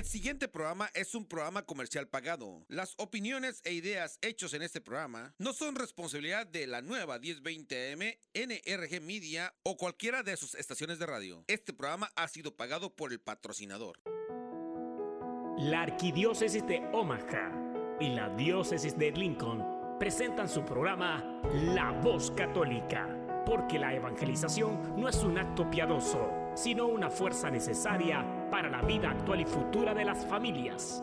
El siguiente programa es un programa comercial pagado. Las opiniones e ideas hechos en este programa no son responsabilidad de la nueva 1020M, NRG Media o cualquiera de sus estaciones de radio. Este programa ha sido pagado por el patrocinador. La Arquidiócesis de Omaha y la Diócesis de Lincoln presentan su programa La Voz Católica porque la evangelización no es un acto piadoso, sino una fuerza necesaria para la vida actual y futura de las familias.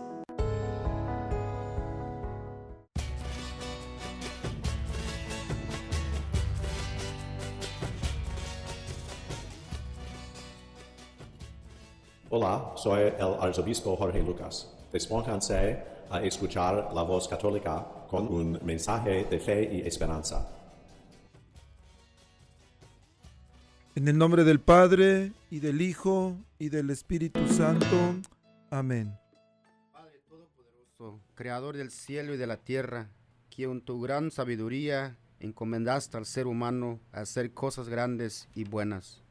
Hola, soy el arzobispo Jorge Lucas. Despónganse a escuchar la voz católica con un mensaje de fe y esperanza. En el nombre del Padre, y del Hijo, y del Espíritu Santo. Amén. Padre Todopoderoso, Creador del cielo y de la tierra, que en tu gran sabiduría encomendaste al ser humano a hacer cosas grandes y buenas.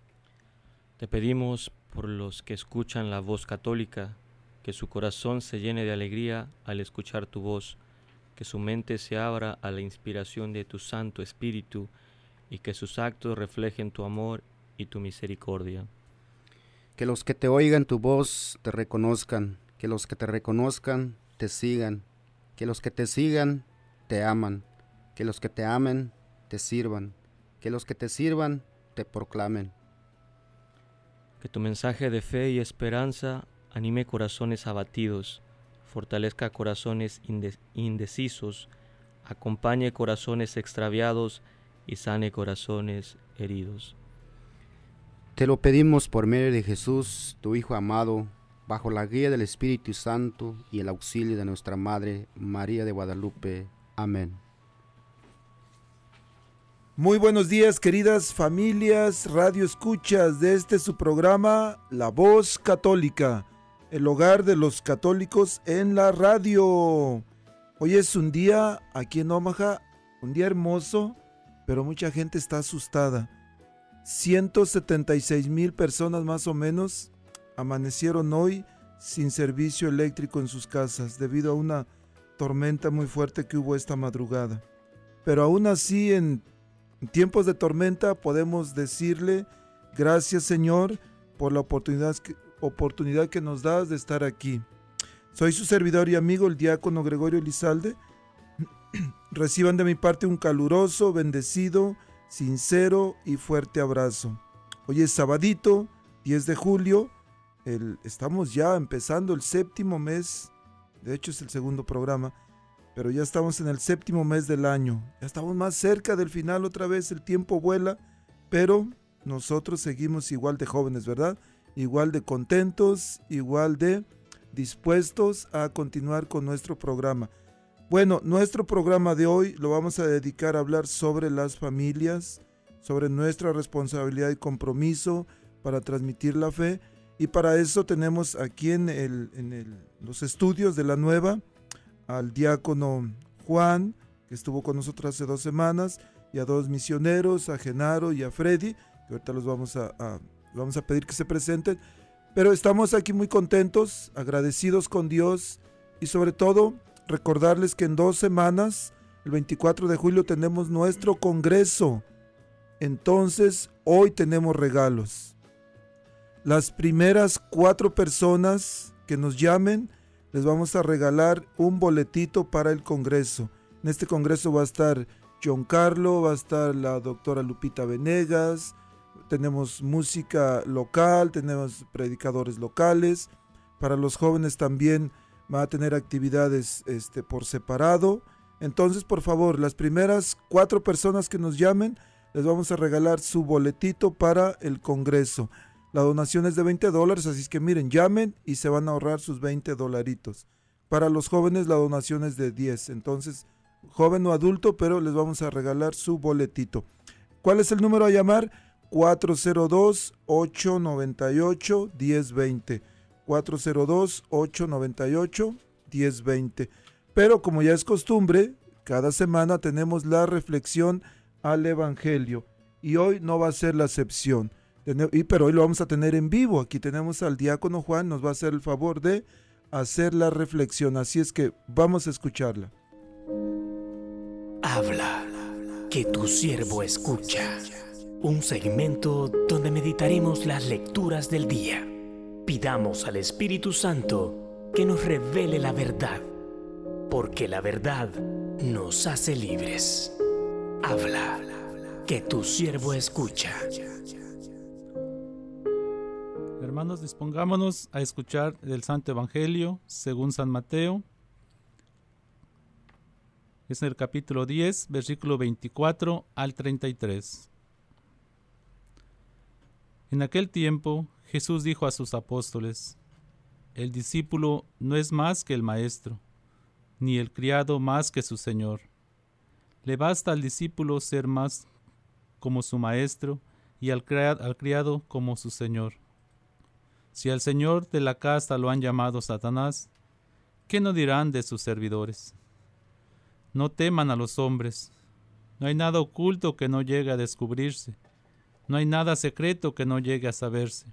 Te pedimos por los que escuchan la voz católica, que su corazón se llene de alegría al escuchar tu voz, que su mente se abra a la inspiración de tu Santo Espíritu y que sus actos reflejen tu amor y tu misericordia. Que los que te oigan tu voz te reconozcan, que los que te reconozcan te sigan, que los que te sigan te aman, que los que te amen te sirvan, que los que te sirvan te proclamen. Que tu mensaje de fe y esperanza anime corazones abatidos, fortalezca corazones indecisos, acompañe corazones extraviados y sane corazones heridos. Te lo pedimos por medio de Jesús, tu Hijo amado, bajo la guía del Espíritu Santo y el auxilio de nuestra Madre María de Guadalupe. Amén. Muy buenos días queridas familias, radio escuchas de este su programa La Voz Católica, el hogar de los católicos en la radio. Hoy es un día aquí en Omaha, un día hermoso, pero mucha gente está asustada 176 mil personas más o menos amanecieron hoy sin servicio eléctrico en sus casas debido a una tormenta muy fuerte que hubo esta madrugada. Pero aún así en tiempos de tormenta podemos decirle gracias Señor por la oportunidad que, oportunidad que nos das de estar aquí. Soy su servidor y amigo el diácono Gregorio Elizalde. Reciban de mi parte un caluroso, bendecido sincero y fuerte abrazo. Hoy es sabadito, 10 de julio. Estamos ya empezando el séptimo mes. De hecho es el segundo programa. Pero ya estamos en el séptimo mes del año. Ya estamos más cerca del final otra vez. El tiempo vuela. Pero nosotros seguimos igual de jóvenes, ¿verdad? Igual de contentos, igual de dispuestos a continuar con nuestro programa. Bueno, nuestro programa de hoy lo vamos a dedicar a hablar sobre las familias, sobre nuestra responsabilidad y compromiso para transmitir la fe. Y para eso tenemos aquí en, el, los estudios de la nueva al diácono Juan, que estuvo con nosotros hace dos semanas, y a dos misioneros, a Genaro y a Freddy, que ahorita los vamos a, vamos a pedir que se presenten. Pero estamos aquí muy contentos, agradecidos con Dios y sobre todo recordarles que en dos semanas, el 24 de julio, tenemos nuestro congreso. Entonces, hoy tenemos regalos. Las primeras cuatro personas que nos llamen, les vamos a regalar un boletito para el congreso. En este congreso va a estar John Carlo, va a estar la doctora Lupita Venegas, tenemos música local, tenemos predicadores locales. Para los jóvenes también va a tener actividades este, por separado. Entonces, por favor, las primeras cuatro personas que nos llamen, les vamos a regalar su boletito para el Congreso. La donación es de 20 dólares, así que miren, llamen y se van a ahorrar sus 20 dolaritos. Para los jóvenes la donación es de 10, entonces joven o adulto, pero les vamos a regalar su boletito. ¿Cuál es el número a llamar? 402-898-1020. 402-898-1020. Pero como ya es costumbre, cada semana tenemos la reflexión al Evangelio. Y hoy no va a ser la excepción. Pero hoy lo vamos a tener en vivo. Aquí tenemos al diácono Juan, nos va a hacer el favor de hacer la reflexión. Así es que vamos a escucharla. Habla, que tu siervo escucha. Un segmento donde meditaremos las lecturas del día. Pidamos al Espíritu Santo que nos revele la verdad, porque la verdad nos hace libres. Habla, que tu siervo escucha. Hermanos, dispongámonos a escuchar el Santo Evangelio según San Mateo. Es en el capítulo 10, versículo 24 al 33. En aquel tiempo Jesús dijo a sus apóstoles, El discípulo no es más que el maestro, ni el criado más que su señor. Le basta al discípulo ser más como su maestro y al, criado como su señor. Si al señor de la casa lo han llamado Satanás, ¿qué no dirán de sus servidores? No teman a los hombres. No hay nada oculto que no llegue a descubrirse. No hay nada secreto que no llegue a saberse.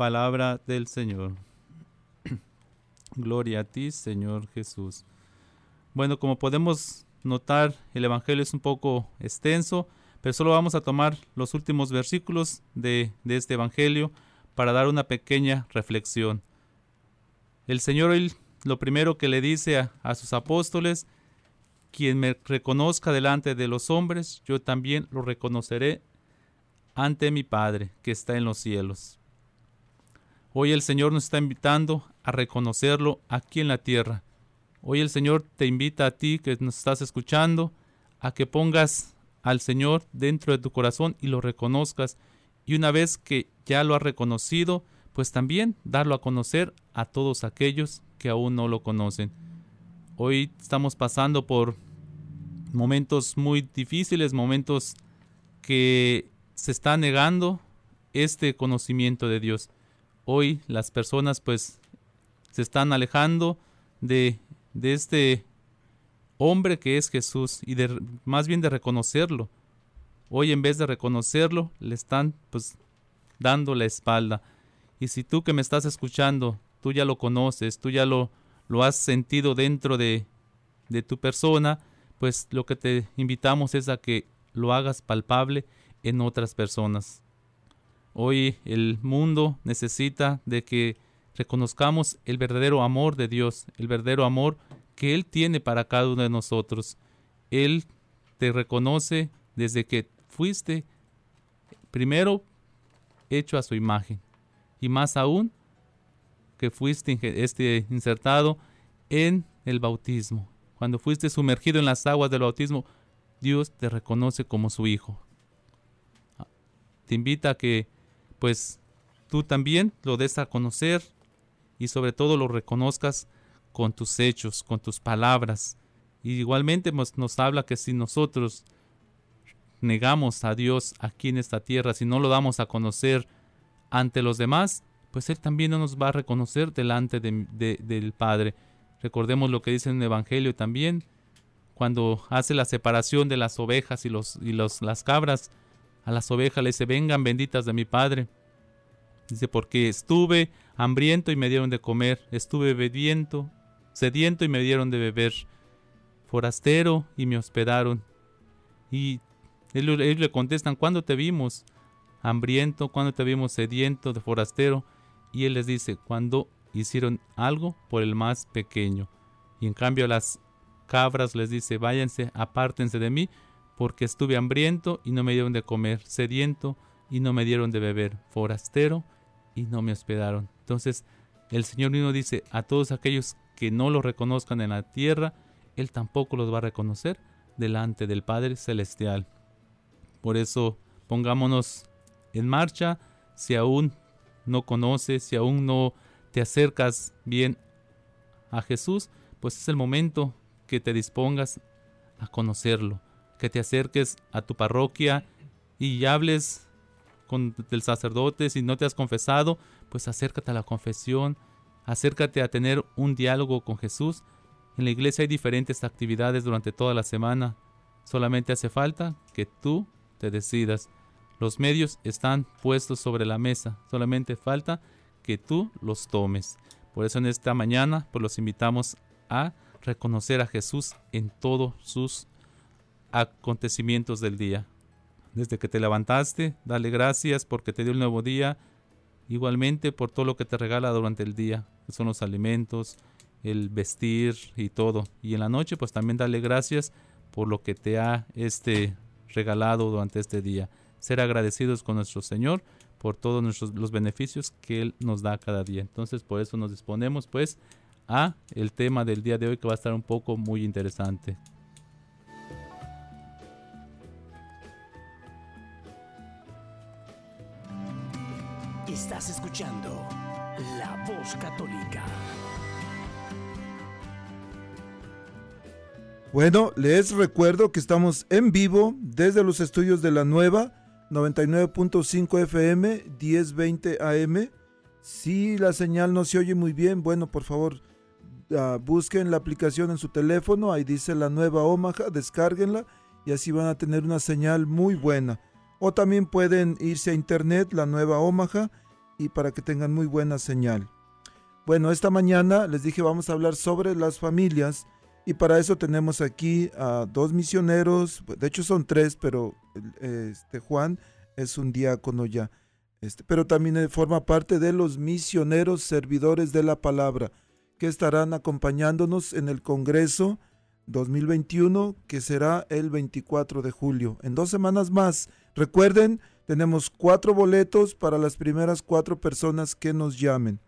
Palabra del Señor. Gloria a ti, Señor Jesús. Bueno, como podemos notar, el Evangelio es un poco extenso, pero solo vamos a tomar los últimos versículos de, este Evangelio para dar una pequeña reflexión. El Señor lo primero que le dice a, sus apóstoles, quien me reconozca delante de los hombres, yo también lo reconoceré ante mi Padre que está en los cielos. Hoy el Señor nos está invitando a reconocerlo aquí en la tierra, Hoy el Señor te invita a ti que nos estás escuchando a que pongas al Señor dentro de tu corazón y lo reconozcas. Y una vez que ya lo has reconocido, pues también darlo a conocer a todos aquellos que aún no lo conocen. Hoy estamos pasando por momentos muy difíciles, momentos que se está negando este conocimiento de Dios. Hoy las personas pues se están alejando de de este hombre que es Jesús y de más bien de reconocerlo. Hoy en vez de reconocerlo, le están pues dando la espalda. Y si tú que me estás escuchando, tú ya lo conoces, tú ya lo, lo has sentido dentro de, de tu persona, pues lo que te invitamos es a que lo hagas palpable en otras personas. Hoy el mundo necesita de que reconozcamos el verdadero amor de Dios, el verdadero amor que Él tiene para cada uno de nosotros. Él te reconoce desde que fuiste primero hecho a su imagen y más aún que fuiste este, insertado en el bautismo. Cuando fuiste sumergido en las aguas del bautismo, Dios te reconoce como su hijo. Te invita a que pues tú también lo des a conocer y sobre todo lo reconozcas con tus hechos, con tus palabras. Y igualmente nos, nos habla que si nosotros negamos a Dios aquí en esta tierra, si no lo damos a conocer ante los demás, pues Él también no nos va a reconocer delante del Padre. Recordemos lo que dice en el Evangelio también, cuando hace la separación de las ovejas y, los, y los, las cabras, a las ovejas le dice, vengan benditas de mi Padre. Dice, porque estuve hambriento y me dieron de comer, estuve bebiendo, sediento y me dieron de beber, forastero y me hospedaron. Y ellos, le contestan, ¿cuándo te vimos? Hambriento, ¿cuándo te vimos sediento, de forastero? Y él les dice, cuando hicieron algo por el más pequeño. Y en cambio las cabras les dice, váyanse, apártense de mí, porque estuve hambriento y no me dieron de comer, sediento y no me dieron de beber, forastero y no me hospedaron. Entonces el Señor mismo dice, a todos aquellos que no lo reconozcan en la tierra, Él tampoco los va a reconocer delante del Padre Celestial. Por eso pongámonos en marcha si aún no conoces, si aún no te acercas bien a Jesús, pues es el momento que te dispongas a conocerlo, que te acerques a tu parroquia y hables con el sacerdote, si no te has confesado, pues acércate a la confesión, acércate a tener un diálogo con Jesús. En la iglesia hay diferentes actividades durante toda la semana. Solamente hace falta que tú te decidas. Los medios están puestos sobre la mesa. Solamente falta que tú los tomes. Por eso en esta mañana pues los invitamos a reconocer a Jesús en todos sus acontecimientos del día. Desde que te levantaste, dale gracias porque te dio un nuevo día, igualmente por todo lo que te regala durante el día, que son los alimentos, el vestir y todo. Y en la noche pues también dale gracias por lo que te ha este regalado durante este día. Ser agradecidos con nuestro Señor por todos nuestros, los beneficios que Él nos da cada día. Entonces por eso nos disponemos pues a el tema del día de hoy que va a estar un poco muy interesante. Estás escuchando La Voz Católica. Bueno, les recuerdo que estamos en vivo desde los estudios de la nueva 99.5 FM 1020 AM. Si la señal no se oye muy bien, bueno, por favor, uh, busquen la aplicación en su teléfono, ahí dice la nueva Omaha, descárguenla y así van a tener una señal muy buena. O también pueden irse a internet, la nueva Omaha, y para que tengan muy buena señal. Bueno, esta mañana les dije vamos a hablar sobre las familias y para eso tenemos aquí a dos misioneros, de hecho son tres, pero este Juan es un diácono ya. Este, pero también forma parte de los misioneros servidores de la palabra que estarán acompañándonos en el Congreso 2021 que será el 24 de julio. En dos semanas más. Recuerden, tenemos cuatro boletos para las primeras cuatro personas que nos llamen.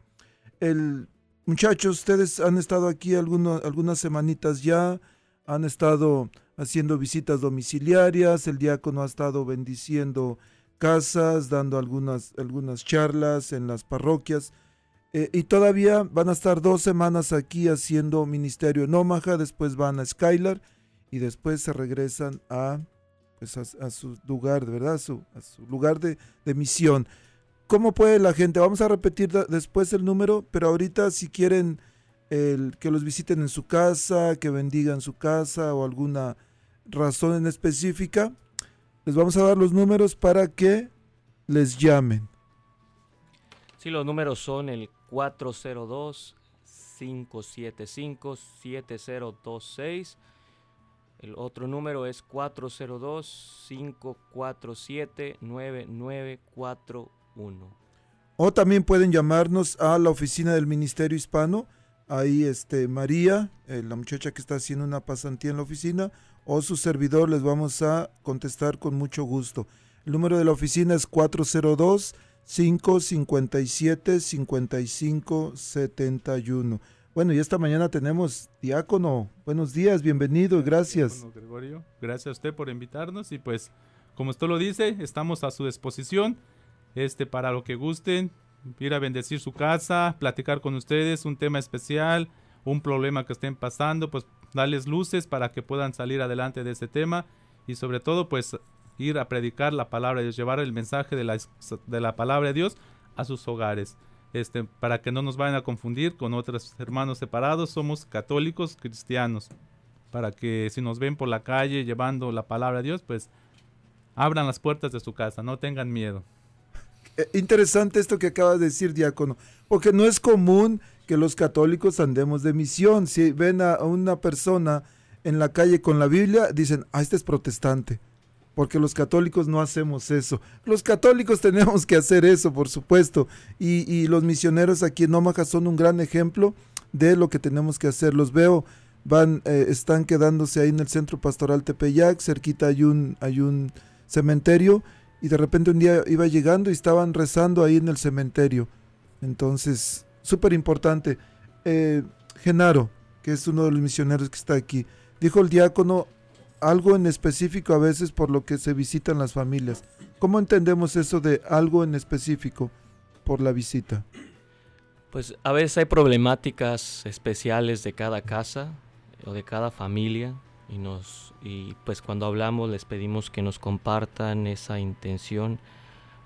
El Muchachos, ustedes han estado aquí algunas semanitas ya, han estado haciendo visitas domiciliarias, el diácono ha estado bendiciendo casas, dando algunas, algunas charlas en las parroquias. Eh, y todavía van a estar dos semanas aquí haciendo ministerio en Omaha, después van a Skylar y después se regresan a, pues a, su lugar, de verdad, su, a su lugar de, misión. ¿Cómo puede la gente? Vamos a repetir después el número, pero ahorita si quieren que los visiten en su casa, que bendigan su casa o alguna razón en específica, les vamos a dar los números para que les llamen. Sí, los números son el 402 575 7026. El otro número es 402 547 9941. O también pueden llamarnos a la oficina del Ministerio Hispano. Ahí este María, eh, la muchacha que está haciendo una pasantía en la oficina, o su servidor les vamos a contestar con mucho gusto. El número de la oficina es 402 557 5571. Bueno, y esta mañana tenemos diácono. Buenos días, bienvenido y gracias. Gregorio, gracias a usted por invitarnos y pues como usted lo dice, estamos a su disposición este, para lo que gusten, ir a bendecir su casa, platicar con ustedes un tema especial, un problema que estén pasando, pues darles luces para que puedan salir adelante de ese tema y sobre todo pues ir a predicar la palabra de Dios, llevar el mensaje de la, de la palabra de Dios a sus hogares. Este, para que no nos vayan a confundir con otros hermanos separados, somos católicos cristianos. Para que si nos ven por la calle llevando la palabra de Dios, pues abran las puertas de su casa, no tengan miedo. Eh, interesante esto que acabas de decir, diácono, porque no es común que los católicos andemos de misión. Si ven a una persona en la calle con la Biblia, dicen, ah, este es protestante. Porque los católicos no hacemos eso. Los católicos tenemos que hacer eso, por supuesto, y, y los misioneros aquí en Omaha son un gran ejemplo de lo que tenemos que hacer. Los veo, van, eh, están quedándose ahí en el centro pastoral Tepeyac, cerquita hay un, hay un cementerio, y de repente un día iba llegando y estaban rezando ahí en el cementerio. Entonces, súper importante. Eh, Genaro, que es uno de los misioneros que está aquí, dijo el diácono algo en específico a veces por lo que se visitan las familias. ¿Cómo entendemos eso de algo en específico por la visita? Pues a veces hay problemáticas especiales de cada casa o de cada familia y nos y pues cuando hablamos les pedimos que nos compartan esa intención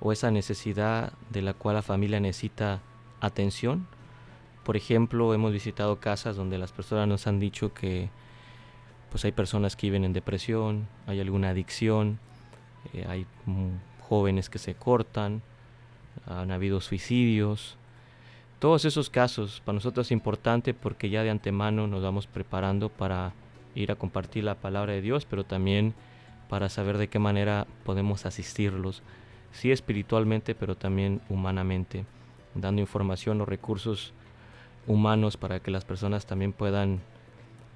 o esa necesidad de la cual la familia necesita atención. Por ejemplo, hemos visitado casas donde las personas nos han dicho que pues hay personas que viven en depresión, hay alguna adicción, eh, hay mm, jóvenes que se cortan, han habido suicidios, todos esos casos para nosotros es importante porque ya de antemano nos vamos preparando para ir a compartir la palabra de Dios, pero también para saber de qué manera podemos asistirlos, sí espiritualmente, pero también humanamente, dando información o recursos humanos para que las personas también puedan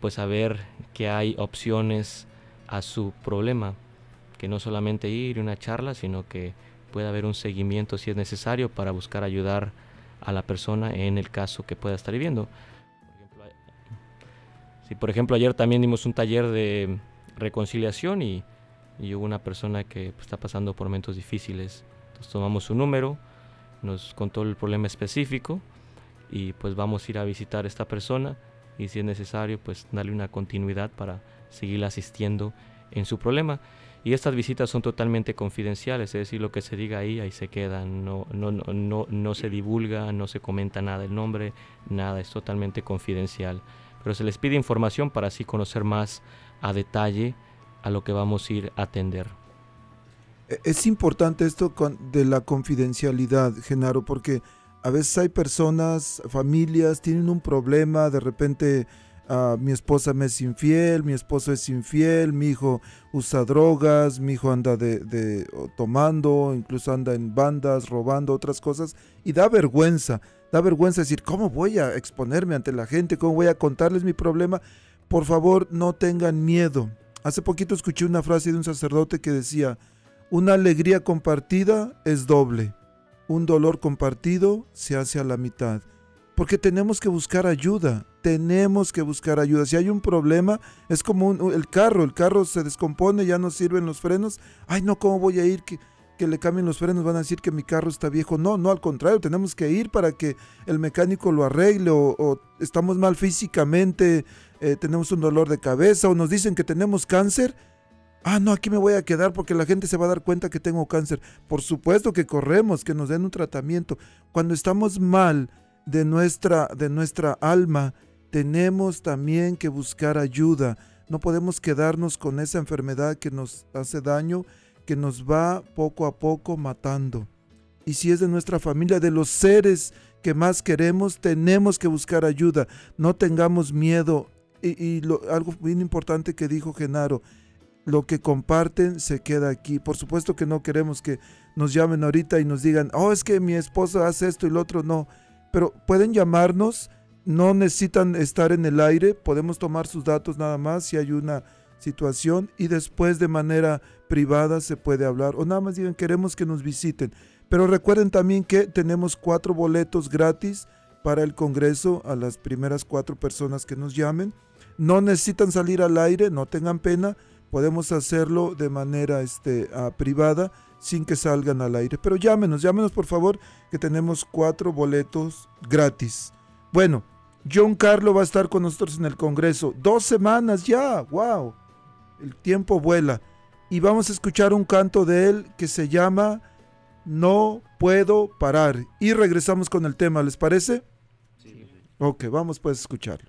pues saber que hay opciones a su problema, que no solamente ir a una charla, sino que puede haber un seguimiento si es necesario para buscar ayudar a la persona en el caso que pueda estar viviendo. Si por ejemplo ayer también dimos un taller de reconciliación y, y hubo una persona que pues, está pasando por momentos difíciles, entonces tomamos su número, nos contó el problema específico y pues vamos a ir a visitar a esta persona y si es necesario pues darle una continuidad para seguir asistiendo en su problema. Y estas visitas son totalmente confidenciales, es decir, lo que se diga ahí, ahí se queda, no, no, no, no, se divulga, no se comenta nada el nombre, nada, es totalmente confidencial. Pero se les pide información para así conocer más a detalle a lo que vamos a ir a atender. E, es importante esto de la confidencialidad, Genaro, porque a veces hay personas, familias, tienen un problema, de repente Ah, mi esposa me es infiel, mi esposo es infiel, mi hijo usa drogas, mi hijo anda de, tomando, incluso anda en bandas, robando otras cosas, y da vergüenza, da vergüenza decir, ¿cómo voy a exponerme ante la gente? ¿Cómo voy a contarles mi problema? Por favor, no tengan miedo. Hace poquito escuché una frase de un sacerdote que decía, una alegría compartida es doble, un dolor compartido se hace a la mitad, porque tenemos que buscar ayuda tenemos que buscar ayuda. Si hay un problema, es como el carro, el carro se descompone, ya no sirven los frenos. Ay, no, ¿cómo voy a ir? Que, que le cambien los frenos, van a decir que mi carro está viejo. No, no, al contrario, tenemos que ir para que el mecánico lo arregle o, estamos mal físicamente, eh, tenemos un dolor de cabeza o nos dicen que tenemos cáncer. Ah, no, aquí me voy a quedar porque la gente se va a dar cuenta que tengo cáncer. Por supuesto que corremos, que nos den un tratamiento. Cuando estamos mal de nuestra, de nuestra alma, tenemos también que buscar ayuda. No podemos quedarnos con esa enfermedad que nos hace daño, que nos va poco a poco matando. Y si es de nuestra familia, de los seres que más queremos, tenemos que buscar ayuda. No tengamos miedo. Y, algo bien importante que dijo Genaro, lo que comparten se queda aquí. Por supuesto que no queremos que nos llamen ahorita y nos digan, oh, es que mi esposa hace esto y lo otro. No, pero pueden llamarnos no necesitan estar en el aire, podemos tomar sus datos nada más si hay una situación y después de manera privada se puede hablar o nada más digan queremos que nos visiten. Pero recuerden también que tenemos cuatro boletos gratis para el Congreso a las primeras cuatro personas que nos llamen. No necesitan salir al aire, no tengan pena, podemos hacerlo de manera este, ah, privada sin que salgan al aire. Pero llámenos, llámenos por favor que tenemos cuatro boletos gratis. Bueno, John Carlo va a estar con nosotros en el Congreso. Dos semanas ya, wow. El tiempo vuela. Y vamos a escuchar un canto de él que se llama No puedo parar. Y regresamos con el tema, ¿les parece? Sí. Ok, vamos pues a escucharlo.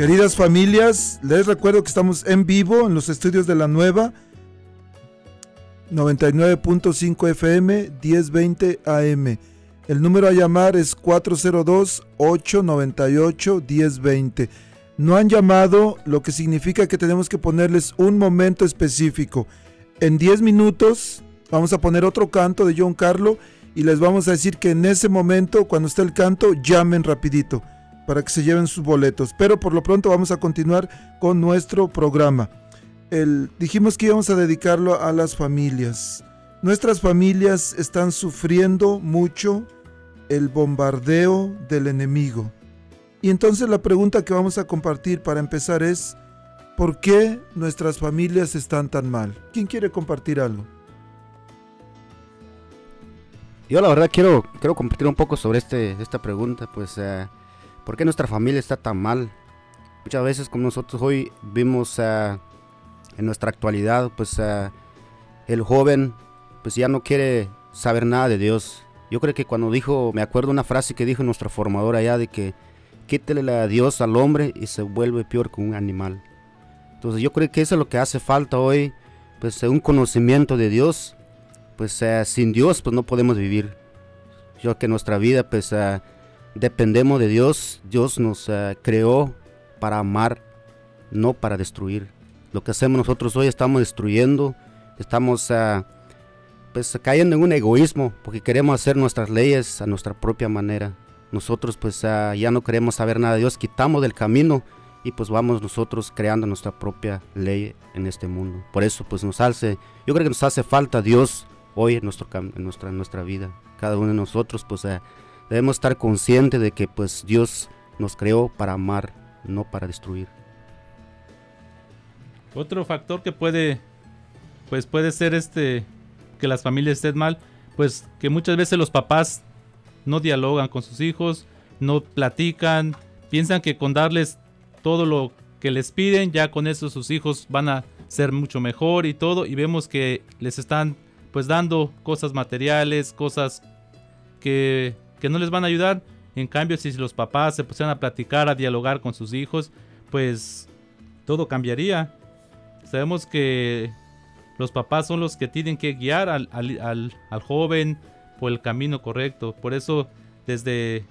Queridas familias, les recuerdo que estamos en vivo en los estudios de la nueva 99.5 FM 1020 AM. El número a llamar es 402-898-1020. No han llamado, lo que significa que tenemos que ponerles un momento específico. En 10 minutos vamos a poner otro canto de John Carlo y les vamos a decir que en ese momento, cuando esté el canto, llamen rapidito para que se lleven sus boletos. Pero por lo pronto vamos a continuar con nuestro programa. El, dijimos que íbamos a dedicarlo a las familias. Nuestras familias están sufriendo mucho el bombardeo del enemigo. Y entonces la pregunta que vamos a compartir para empezar es, ¿por qué nuestras familias están tan mal? ¿Quién quiere compartir algo? Yo la verdad quiero, quiero compartir un poco sobre este, esta pregunta, pues, eh, ¿por qué nuestra familia está tan mal? Muchas veces como nosotros hoy vimos eh, en nuestra actualidad, pues eh, el joven pues ya no quiere saber nada de Dios. Yo creo que cuando dijo, me acuerdo una frase que dijo nuestro formador allá de que quítele a Dios al hombre y se vuelve peor que un animal. Entonces yo creo que eso es lo que hace falta hoy, pues un conocimiento de Dios. Pues eh, sin Dios pues no podemos vivir. Yo creo que nuestra vida pues eh, dependemos de Dios. Dios nos eh, creó para amar, no para destruir. Lo que hacemos nosotros hoy estamos destruyendo, estamos pues cayendo en un egoísmo porque queremos hacer nuestras leyes a nuestra propia manera. Nosotros pues ya no queremos saber nada de Dios, quitamos del camino y pues vamos nosotros creando nuestra propia ley en este mundo. Por eso pues nos hace, yo creo que nos hace falta Dios hoy en, nuestro, en nuestra, en nuestra vida. Cada uno de nosotros pues debemos estar conscientes de que pues Dios nos creó para amar, no para destruir. Otro factor que puede, pues puede ser este, que las familias estén mal, pues que muchas veces los papás no dialogan con sus hijos, no platican, piensan que con darles todo lo que les piden, ya con eso sus hijos van a ser mucho mejor y todo, y vemos que les están pues dando cosas materiales, cosas que, que no les van a ayudar. En cambio, si los papás se pusieran a platicar, a dialogar con sus hijos, pues todo cambiaría. Sabemos que los papás son los que tienen que guiar al, joven por el camino correcto. Por eso, desde,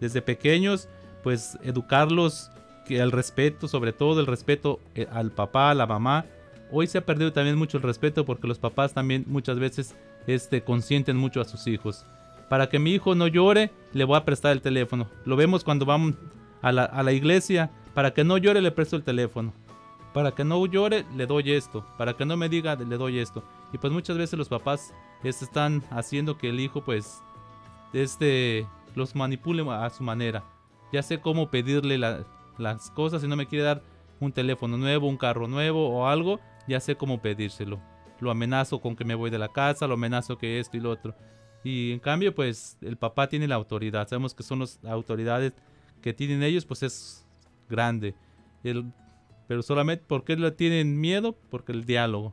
desde pequeños, pues educarlos que el respeto, sobre todo el respeto eh, al papá, a la mamá. Hoy se ha perdido también mucho el respeto porque los papás también muchas veces este, consienten mucho a sus hijos. Para que mi hijo no llore, le voy a prestar el teléfono. Lo vemos cuando vamos a la, iglesia. Para que no llore, le presto el teléfono. Para que no llore, le doy esto. Para que no me diga, le doy esto. Y pues muchas veces los papás este, están haciendo que el hijo pues este, los manipule a su manera. Ya sé cómo pedirle la, las cosas. Si no me quiere dar un teléfono nuevo, un carro nuevo o algo, ya sé cómo pedírselo. Lo amenazo con que me voy de la casa, lo amenazo que esto y lo otro. Y en cambio, pues el papá tiene la autoridad. Sabemos que son las autoridades que tienen ellos, pues es grande. El, pero solamente porque le tienen miedo, porque el diálogo.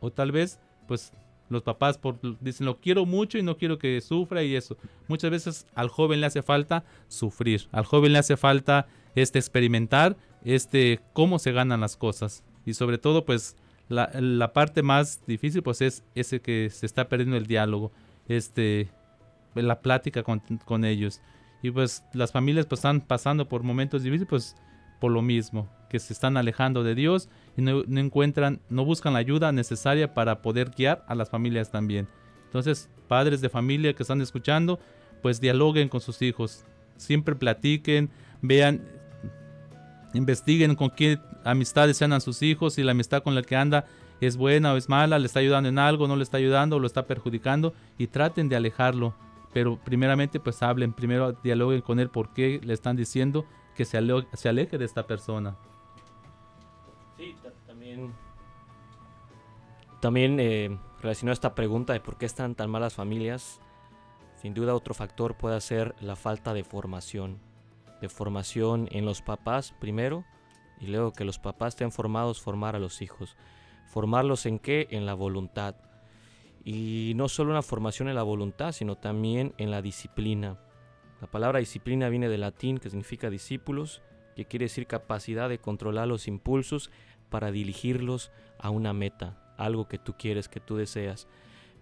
O tal vez, pues los papás por, dicen lo quiero mucho y no quiero que sufra y eso. Muchas veces al joven le hace falta sufrir. Al joven le hace falta este experimentar este cómo se ganan las cosas y sobre todo pues la, la, parte más difícil pues es ese que se está perdiendo el diálogo este la plática con, con ellos. Y pues las familias pues están pasando por momentos difíciles pues por lo mismo que se están alejando de Dios y no, no encuentran no buscan la ayuda necesaria para poder guiar a las familias también. Entonces padres de familia que están escuchando pues dialoguen con sus hijos. Siempre platiquen vean investiguen con qué amistades sean a sus hijos, si la amistad con la que anda es buena o es mala, le está ayudando en algo, no le está ayudando lo está perjudicando y traten de alejarlo. Pero primeramente pues hablen, primero dialoguen con él por qué le están diciendo que se aleje de esta persona. Sí, también, también eh, relacionado a esta pregunta de por qué están tan malas familias, sin duda otro factor puede ser la falta de formación de formación en los papás primero y luego que los papás estén formados, formar a los hijos. ¿Formarlos en qué? En la voluntad. Y no solo una formación en la voluntad, sino también en la disciplina. La palabra disciplina viene del latín que significa discípulos, que quiere decir capacidad de controlar los impulsos para dirigirlos a una meta. algo que tú quieres, que tú deseas.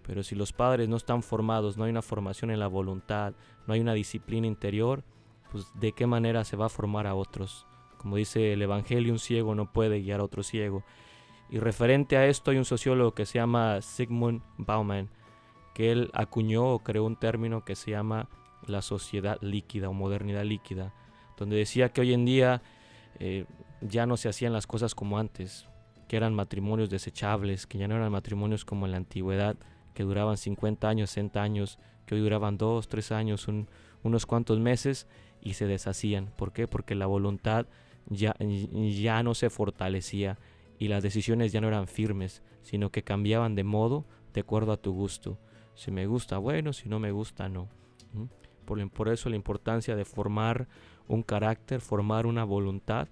Pero si los padres no están formados, no hay una formación en la voluntad, no hay una disciplina interior, pues de qué manera se va a formar a otros. Como dice el Evangelio, un ciego no puede guiar a otro ciego. Y referente a esto hay un sociólogo que se llama Sigmund Bauman, que él acuñó o creó un término que se llama la sociedad líquida o modernidad líquida, donde decía que hoy en día eh, ya no se hacían las cosas como antes, que eran matrimonios desechables, que ya no eran matrimonios como en la antigüedad, que duraban 50 años, 60 años, que hoy duraban 2, 3 años, un, unos cuantos meses y se deshacían. ¿Por qué? Porque la voluntad ya, ya no se fortalecía y las decisiones ya no eran firmes, sino que cambiaban de modo de acuerdo a tu gusto. Si me gusta, bueno, si no me gusta, no. Por, por eso la importancia de formar un carácter, formar una voluntad,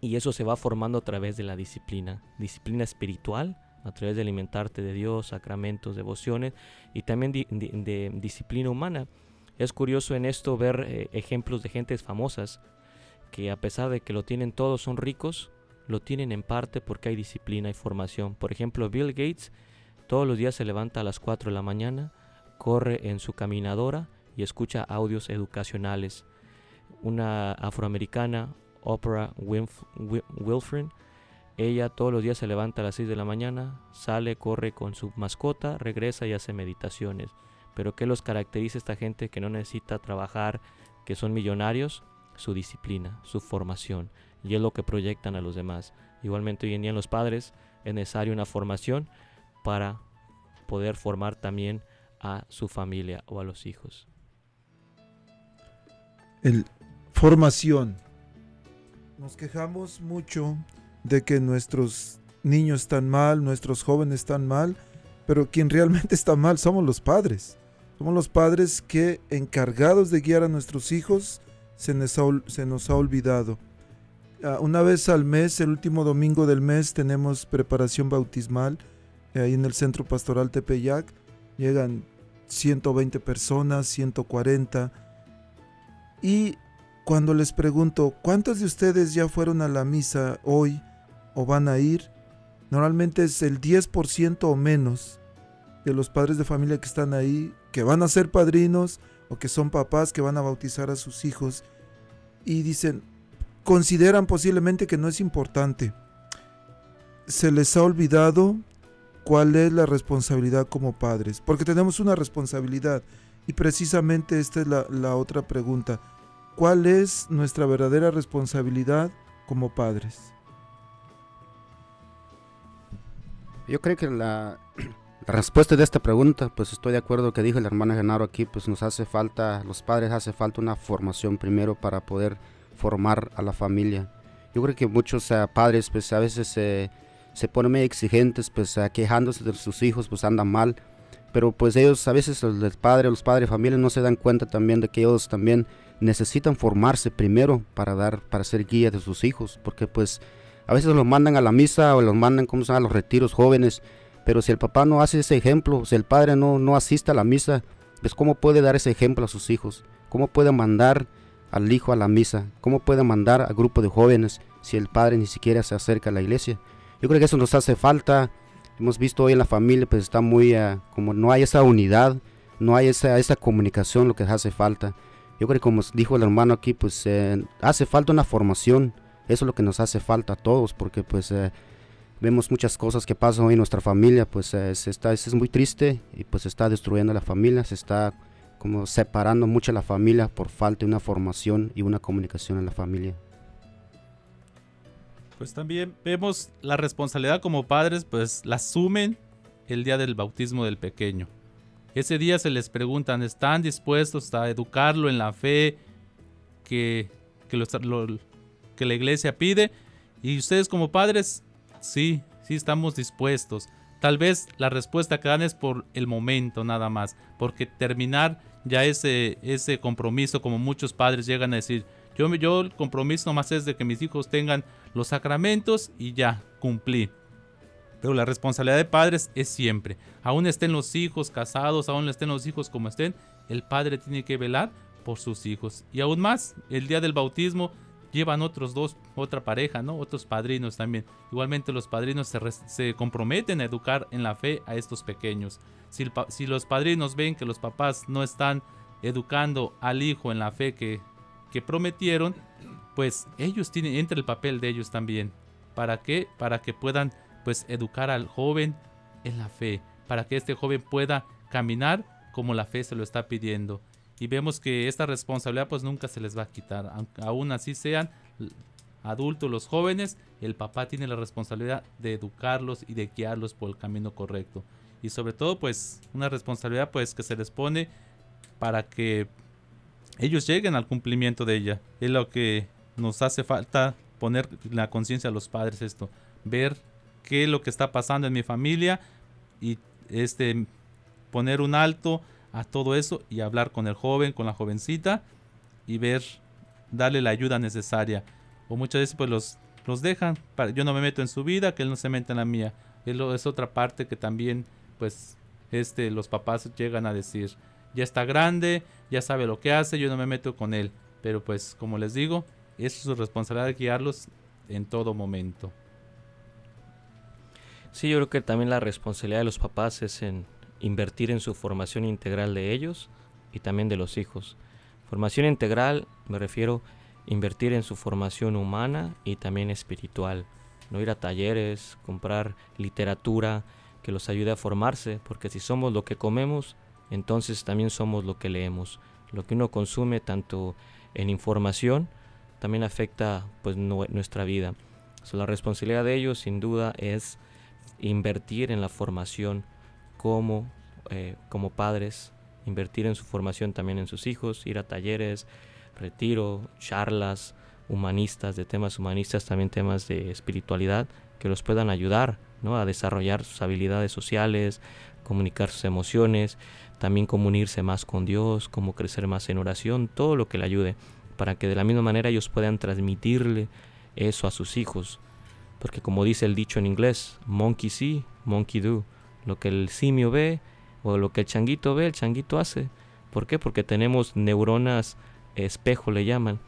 y eso se va formando a través de la disciplina, disciplina espiritual, a través de alimentarte de Dios, sacramentos, devociones, y también de, disciplina humana. Es curioso en esto ver eh, ejemplos de gentes famosas que a pesar de que lo tienen todos son ricos, lo tienen en parte porque hay disciplina y formación. Por ejemplo, Bill Gates todos los días se levanta a las 4 de la mañana, corre en su caminadora y escucha audios educacionales. Una afroamericana, Oprah Winf Wilfrin, ella todos los días se levanta a las 6 de la mañana, sale, corre con su mascota, regresa y hace meditaciones. Pero ¿qué los caracteriza esta gente que no necesita trabajar, que son millonarios? Su disciplina, su formación. Y es lo que proyectan a los demás. Igualmente hoy en día en los padres es necesaria una formación para poder formar también a su familia o a los hijos. El, formación. Nos quejamos mucho de que nuestros niños están mal, nuestros jóvenes están mal, pero quien realmente está mal somos los padres. Somos los padres que, encargados de guiar a nuestros hijos, se nos ha, se nos ha olvidado. Uh, una vez al mes, el último domingo del mes, tenemos preparación bautismal eh, ahí en el Centro Pastoral Tepeyac. Llegan 120 personas, 140. Y cuando les pregunto, ¿cuántos de ustedes ya fueron a la misa hoy o van a ir? Normalmente es el 10% o menos de los padres de familia que están ahí, que van a ser padrinos o que son papás que van a bautizar a sus hijos. Y dicen, consideran posiblemente que no es importante. Se les ha olvidado cuál es la responsabilidad como padres, porque tenemos una responsabilidad y precisamente esta es la, la, otra pregunta. ¿Cuál es nuestra verdadera responsabilidad como padres? Yo creo que la, la, respuesta de esta pregunta, pues estoy de acuerdo que dijo la hermana Genaro aquí, pues nos hace falta, los padres hace falta una formación primero para poder formar a la familia. Yo creo que muchos padres pues a veces se ponen muy exigentes, pues uh, quejándose de sus hijos, pues andan mal. Pero pues ellos a veces los padres, los padres de familia no se dan cuenta también de que ellos también necesitan formarse primero para dar, para ser guía de sus hijos, porque pues a veces los mandan a la misa o los mandan como a los retiros jóvenes, pero si el papá no hace ese ejemplo, si el padre no, no asiste a la misa, pues cómo puede dar ese ejemplo a sus hijos, cómo puede mandar al hijo a la misa? ¿Cómo puede mandar a grupo de jóvenes si el padre ni siquiera se acerca a la iglesia? Yo creo que eso nos hace falta. Hemos visto hoy en la familia, pues está muy, uh, como no hay esa unidad, no hay esa, esa comunicación, lo que hace falta. Yo creo que como dijo el hermano aquí, pues eh, hace falta una formación. Eso es lo que nos hace falta a todos, porque pues eh, vemos muchas cosas que pasan hoy en nuestra familia, pues eh, es muy triste y pues está destruyendo la familia, se está como separando mucho a la familia por falta de una formación y una comunicación en la familia. Pues también vemos la responsabilidad como padres, pues la asumen el día del bautismo del pequeño. Ese día se les preguntan, ¿están dispuestos a educarlo en la fe que, que, que la iglesia pide? Y ustedes como padres, sí, sí estamos dispuestos. Tal vez la respuesta que dan es por el momento nada más, porque terminar ya ese, ese compromiso, como muchos padres llegan a decir, yo, yo el compromiso nomás es de que mis hijos tengan los sacramentos y ya, cumplí. Pero la responsabilidad de padres es siempre, aún estén los hijos casados, aún estén los hijos como estén, el padre tiene que velar por sus hijos. Y aún más, el día del bautismo llevan otros dos, otra pareja, ¿no? Otros padrinos también. Igualmente los padrinos se, se comprometen a educar en la fe a estos pequeños. Si, si los padrinos ven que los papás no están educando al hijo en la fe que, que prometieron, pues ellos tienen, entra el papel de ellos también. ¿Para qué? Para que puedan pues educar al joven en la fe, para que este joven pueda caminar como la fe se lo está pidiendo. Y vemos que esta responsabilidad pues nunca se les va a quitar, aún así sean adultos los jóvenes, el papá tiene la responsabilidad de educarlos y de guiarlos por el camino correcto. Y sobre todo pues una responsabilidad pues que se les pone para que ellos lleguen al cumplimiento de ella. Es lo que nos hace falta poner la conciencia a los padres esto, ver qué es lo que está pasando en mi familia y este poner un alto a todo eso y hablar con el joven, con la jovencita y ver, darle la ayuda necesaria. O muchas veces pues los, los dejan, yo no me meto en su vida, que él no se meta en la mía. Es, es otra parte que también pues este, los papás llegan a decir, ya está grande, ya sabe lo que hace, yo no me meto con él. Pero pues como les digo, es su responsabilidad guiarlos en todo momento. Sí, yo creo que también la responsabilidad de los papás es en invertir en su formación integral de ellos y también de los hijos. Formación integral me refiero invertir en su formación humana y también espiritual. No ir a talleres, comprar literatura que los ayude a formarse, porque si somos lo que comemos, entonces también somos lo que leemos. Lo que uno consume tanto en información también afecta pues nue- nuestra vida. So, la responsabilidad de ellos sin duda es invertir en la formación como, eh, como padres, invertir en su formación también en sus hijos, ir a talleres, retiro, charlas humanistas, de temas humanistas, también temas de espiritualidad, que los puedan ayudar ¿no? a desarrollar sus habilidades sociales, comunicar sus emociones, también comunirse más con Dios, cómo crecer más en oración, todo lo que le ayude, para que de la misma manera ellos puedan transmitirle eso a sus hijos. Porque como dice el dicho en inglés, monkey see, monkey do. Lo que el simio ve o lo que el changuito ve, el changuito hace. ¿Por qué? Porque tenemos neuronas espejo, le llaman.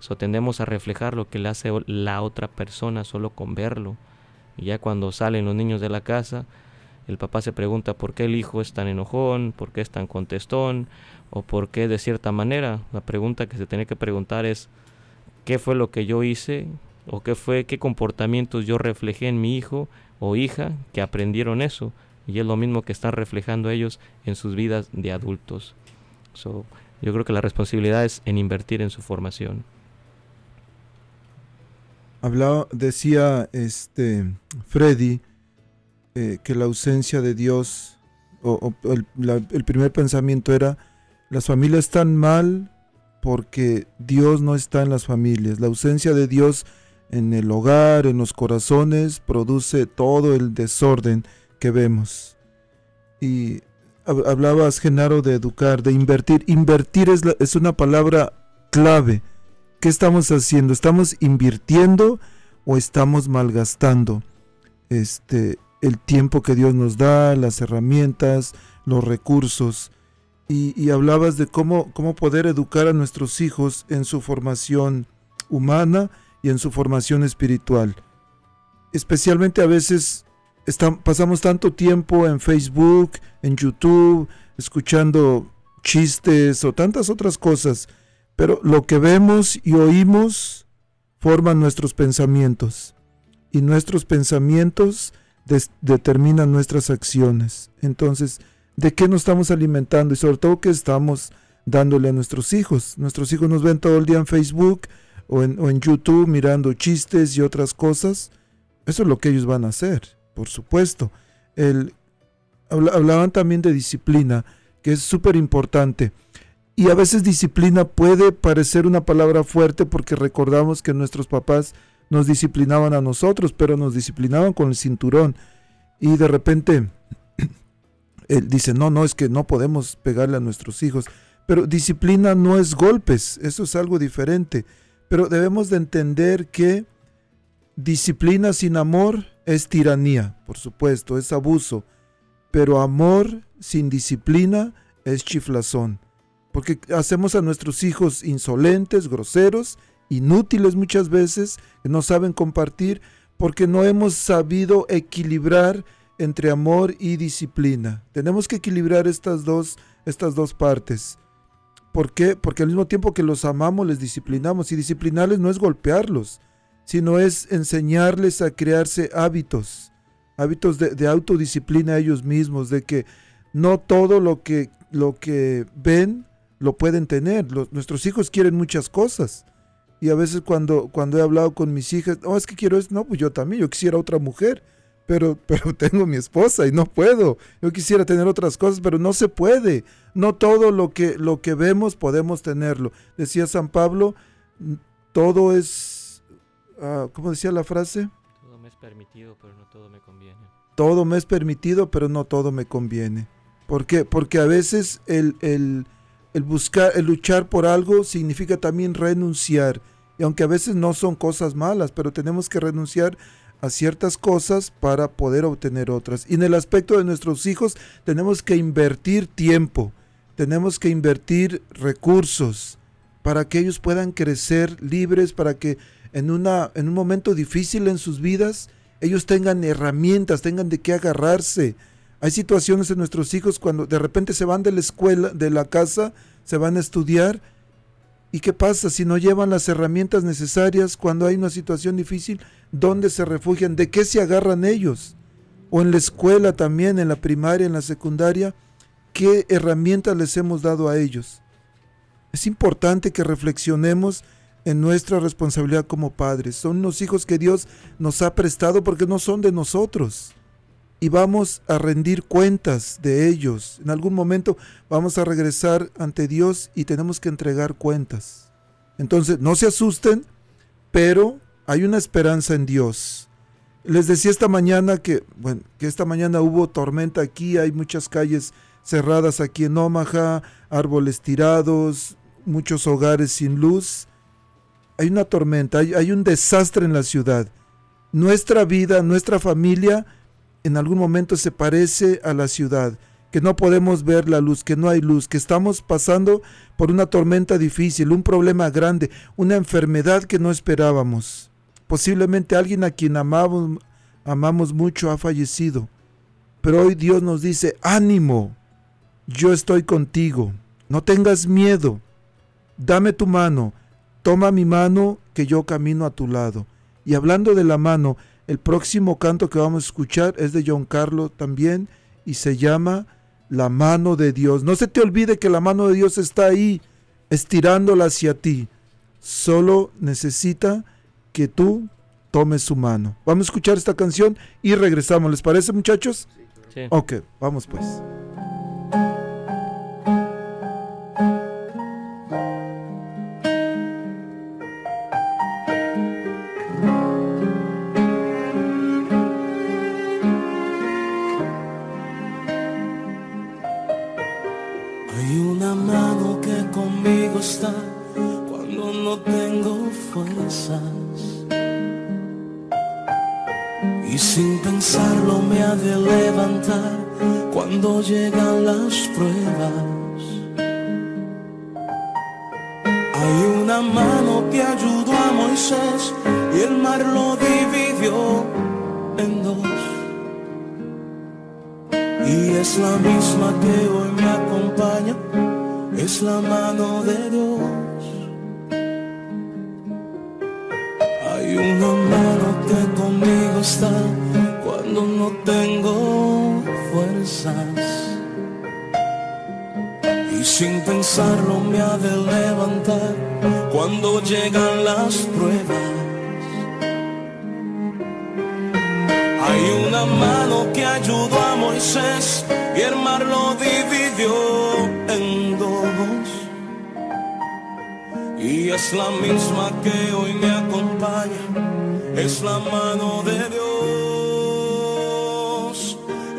So, tendemos a reflejar lo que le hace la otra persona solo con verlo. Y ya cuando salen los niños de la casa, el papá se pregunta por qué el hijo es tan enojón, por qué es tan contestón, o por qué de cierta manera. La pregunta que se tiene que preguntar es, ¿qué fue lo que yo hice? ¿O qué fue, qué comportamientos yo reflejé en mi hijo o hija que aprendieron eso? Y es lo mismo que están reflejando ellos en sus vidas de adultos. So, yo creo que la responsabilidad es en invertir en su formación. Hablaba, decía este Freddy eh, que la ausencia de Dios, o, la- el primer pensamiento era, las familias están mal porque Dios no está en las familias. La ausencia de Dios en el hogar, en los corazones, produce todo el desorden vemos. Y hab- hablabas, Genaro, de educar, de invertir. Invertir es, es una palabra clave. ¿Qué estamos haciendo? ¿Estamos invirtiendo o estamos malgastando este, el tiempo que Dios nos da, las herramientas, los recursos? Y, y hablabas de cómo, cómo poder educar a nuestros hijos en su formación humana y en su formación espiritual. Especialmente a veces pasamos tanto tiempo en Facebook, en YouTube, escuchando chistes o tantas otras cosas, pero lo que vemos y oímos forman nuestros pensamientos y nuestros pensamientos determinan nuestras acciones. Entonces, ¿de qué nos estamos alimentando? Y sobre todo, ¿qué estamos dándole a nuestros hijos? Nuestros hijos nos ven todo el día en Facebook o en YouTube mirando chistes y otras cosas. Eso es lo que ellos van a hacer, por supuesto. El, habla- hablaban también de disciplina, que es súper importante. Y a veces disciplina puede parecer una palabra fuerte porque recordamos que nuestros papás nos disciplinaban a nosotros, pero nos disciplinaban con el cinturón. Y de repente él dice, no, no, es que no podemos pegarle a nuestros hijos. Pero disciplina no es golpes, eso es algo diferente. Pero debemos de entender que disciplina sin amor es tiranía, por supuesto, es abuso. Pero amor sin disciplina es chiflazón. Porque hacemos a nuestros hijos insolentes, groseros inútiles muchas veces, que no saben compartir, porque no hemos sabido equilibrar entre amor y disciplina. Tenemos que equilibrar estas dos, estas dos partes. ¿Por qué? Porque al mismo tiempo que los amamos, les disciplinamos. Y disciplinarles no es golpearlos, sino es enseñarles a crearse hábitos, hábitos de, de autodisciplina a ellos mismos, de que no todo lo que, lo que ven lo pueden tener. Nuestros hijos quieren muchas cosas. Y a veces cuando, cuando he hablado con mis hijas, no, es que quiero esto, no, pues yo también, yo quisiera otra mujer, pero, pero tengo mi esposa y no puedo. Yo quisiera tener otras cosas, pero no se puede. No todo lo que, lo que vemos podemos tenerlo. Decía San Pablo, "N- todo es, ah, ¿cómo decía la frase? Todo me es permitido, pero no todo me conviene. todo me es permitido, pero no todo me conviene. ¿Por qué? Porque a veces el, el- el buscar, el luchar por algo significa también renunciar. Y aunque a veces no son cosas malas, pero tenemos que renunciar a ciertas cosas para poder obtener otras. Y en el aspecto de nuestros hijos tenemos que invertir tiempo, tenemos que invertir recursos para que ellos puedan crecer libres, para que en, una, en un momento difícil en sus vidas ellos tengan herramientas, tengan de qué agarrarse. Hay situaciones en nuestros hijos cuando de repente se van de la escuela, de la casa, se van a estudiar. ¿Y qué pasa si no llevan las herramientas necesarias cuando hay una situación difícil? ¿Dónde se refugian? ¿De qué se agarran ellos? O en la escuela también, en la primaria, en la secundaria, ¿qué herramientas les hemos dado a ellos? Es importante que reflexionemos en nuestra responsabilidad como padres. Son los hijos que Dios nos ha prestado porque no son de nosotros. Y vamos a rendir cuentas de ellos. En algún momento vamos a regresar ante Dios y tenemos que entregar cuentas. Entonces, no se asusten, pero hay una esperanza en Dios. Les decía esta mañana que, bueno, que esta mañana hubo tormenta aquí, hay muchas calles cerradas aquí en Omaha, árboles tirados, muchos hogares sin luz. Hay una tormenta, hay, un desastre en la ciudad. Nuestra vida, nuestra familia, en algún momento se parece a la ciudad, que no podemos ver la luz, que no hay luz, que estamos pasando por una tormenta difícil, un problema grande, una enfermedad que no esperábamos. Posiblemente alguien a quien amamos mucho ha fallecido. Pero hoy Dios nos dice, ánimo, yo estoy contigo, no tengas miedo, dame tu mano, toma mi mano que yo camino a tu lado. Y hablando de la mano, el próximo canto que vamos a escuchar es de John Carlos también y se llama La mano de Dios. No se te olvide que la mano de Dios está ahí, estirándola hacia ti. Solo necesita que tú tomes su mano. Vamos a escuchar esta canción y regresamos. ¿Les parece, muchachos? Sí. Ok, vamos pues.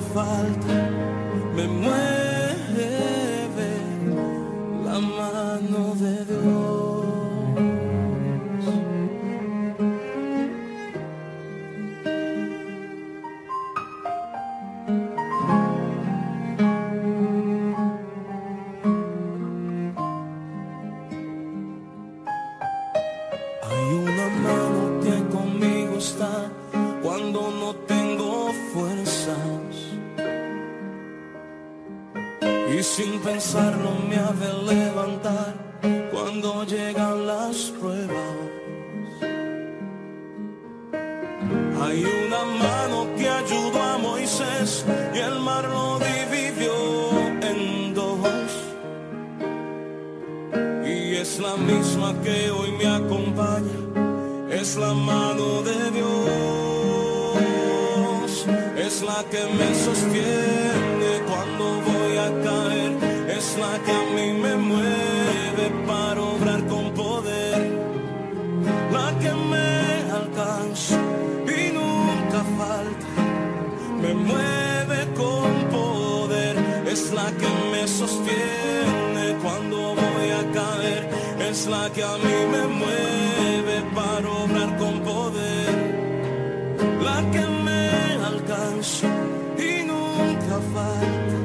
falta, me mueve mí me mueve para obrar con poder, la que me alcanza y nunca falta,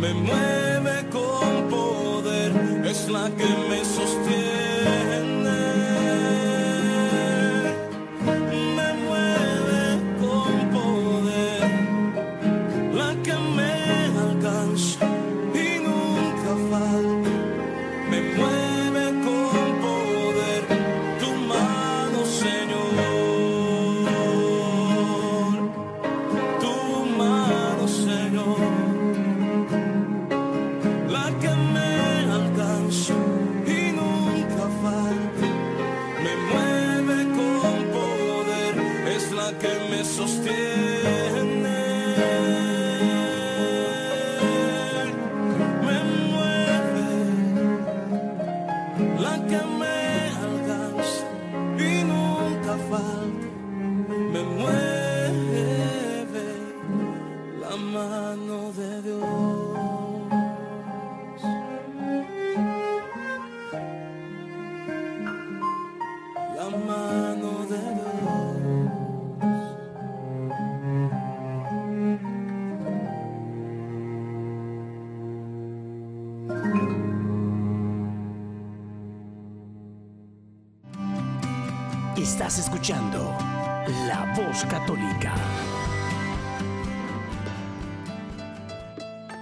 me mueve con poder, es la que me sostiene.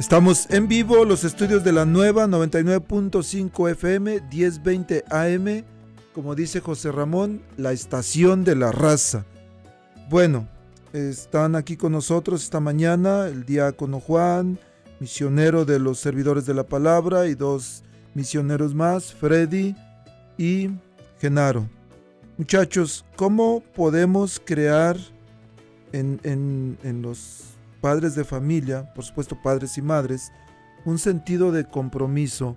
Estamos en vivo, los estudios de la nueva 99.5 FM, 1020 AM, como dice José Ramón, la estación de la raza. Bueno, están aquí con nosotros esta mañana el diácono Juan, misionero de los servidores de la palabra, y dos misioneros más, Freddy y Genaro. Muchachos, ¿cómo podemos crear en, en- en los padres de familia, por supuesto padres y madres, un sentido de compromiso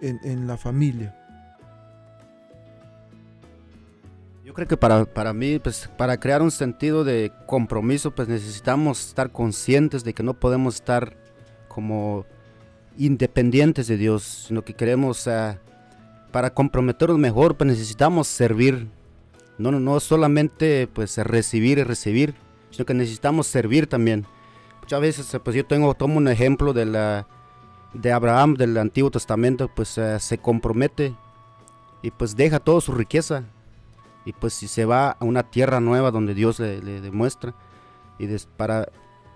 en, en la familia? Yo creo que para, para mí, pues para crear un sentido de compromiso, pues necesitamos estar conscientes de que no podemos estar como independientes de Dios, sino que queremos, ah, para comprometernos mejor, pues necesitamos servir. No, no, no solamente pues recibir y recibir, sino que necesitamos servir también. Muchas veces, eh, pues yo tengo, tomo un ejemplo de, la, de Abraham del Antiguo Testamento, pues eh, se compromete y pues deja toda su riqueza y pues si se va a una tierra nueva donde Dios le, le demuestra y des- para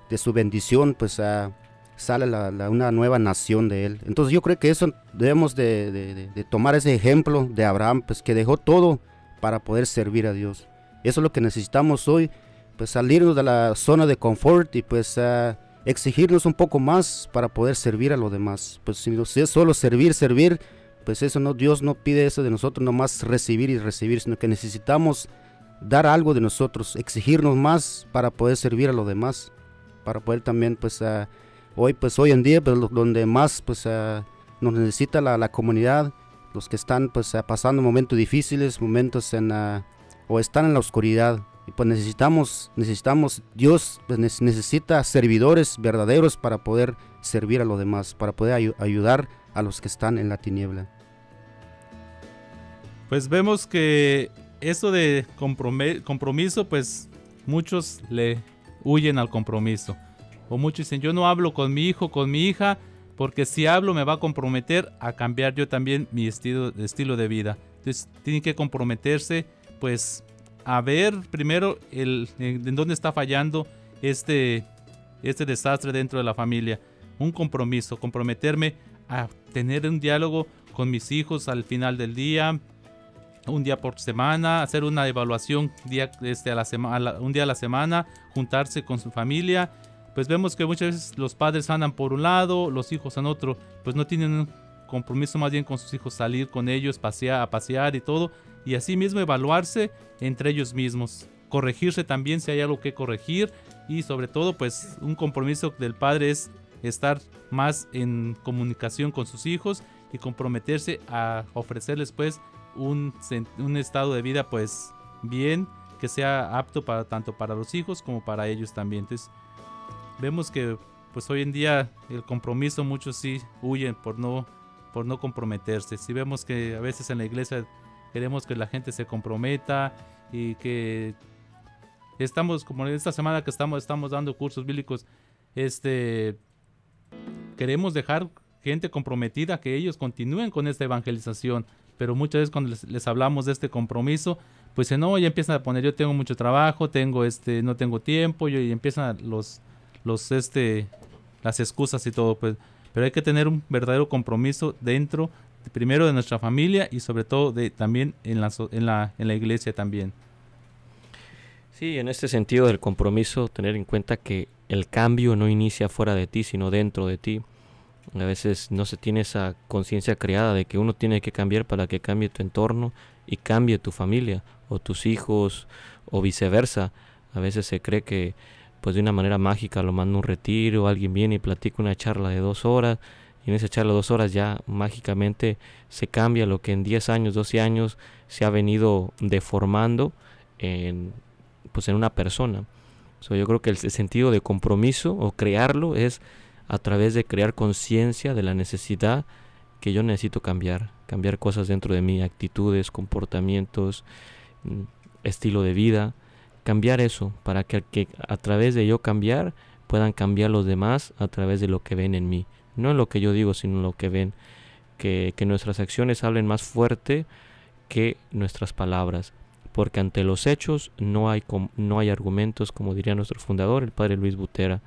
de su bendición pues ah, sale la- la- una nueva nación de él. Entonces yo creo que eso debemos de, de- de- de tomar ese ejemplo de Abraham pues que dejó todo para poder servir a Dios. Eso es lo que necesitamos hoy pues salirnos de la zona de confort y pues exigirnos un poco más para poder servir a los demás pues si es solo servir servir pues eso no, Dios no pide eso de nosotros, no más recibir y recibir, sino que necesitamos dar algo de nosotros, exigirnos más para poder servir a los demás, para poder también, pues, hoy, pues, hoy en día, pues, donde más, pues, nos necesita la, la comunidad, los que están pues pasando momentos difíciles, momentos en o están en la oscuridad. Y pues necesitamos, necesitamos, Dios pues, necesita servidores verdaderos para poder servir a los demás, para poder ayu- ayudar a los que están en la tiniebla. Pues vemos que eso de compromiso, pues muchos le huyen al compromiso. O muchos dicen, yo no hablo con mi hijo, con mi hija, porque si hablo me va a comprometer a cambiar yo también mi estilo, estilo de vida. Entonces tienen que comprometerse, pues, a ver primero el, en, dónde está fallando este, este desastre dentro de la familia. Un compromiso, comprometerme a tener un diálogo con mis hijos al final del día, un día por semana, hacer una evaluación día, este, a la- un día a la semana, juntarse con su familia. Pues vemos que muchas veces los padres andan por un lado, los hijos en otro, pues no tienen un compromiso más bien con sus hijos, salir con ellos, pasear, a pasear y todo, y así mismo evaluarse entre ellos mismos, corregirse también si hay algo que corregir y sobre todo pues un compromiso del padre es estar más en comunicación con sus hijos y comprometerse a ofrecerles pues un, un estado de vida pues bien que sea apto para tanto para los hijos como para ellos también. Entonces vemos que pues hoy en día el compromiso muchos sí huyen por no por no comprometerse. Si vemos que a veces en la iglesia queremos que la gente se comprometa y que estamos como esta semana que estamos estamos dando cursos bíblicos este queremos dejar gente comprometida que ellos continúen con esta evangelización. Pero muchas veces cuando les, hablamos de este compromiso, pues no, ya empiezan a poner, yo tengo mucho trabajo, tengo este, no tengo tiempo, y empiezan los, los, este, las excusas y todo, pues, pero hay que tener un verdadero compromiso dentro, primero de nuestra familia y sobre todo de, también en la, en la, en la iglesia también. Sí, en este sentido del compromiso, tener en cuenta que el cambio no inicia fuera de ti, sino dentro de ti. A veces no se tiene esa conciencia creada de que uno tiene que cambiar para que cambie tu entorno y cambie tu familia o tus hijos o viceversa. A veces se cree que pues de una manera mágica lo manda un retiro, alguien viene y platica una charla de dos horas y en esa dos horas ya mágicamente se cambia lo que en 10 años, 12 años se ha venido deformando en, pues en una persona. So, yo creo que el sentido de compromiso o crearlo es a través de crear conciencia de la necesidad que yo necesito cambiar, cambiar cosas dentro de mí, actitudes, comportamientos, mm, estilo de vida, cambiar eso para que a través de yo cambiar puedan cambiar los demás a través de lo que ven en mí, no en lo que yo digo, sino en lo que ven, que, que nuestras acciones hablen más fuerte que nuestras palabras porque ante los hechos no hay, no hay argumentos, como diría nuestro fundador, el padre Luis Butera.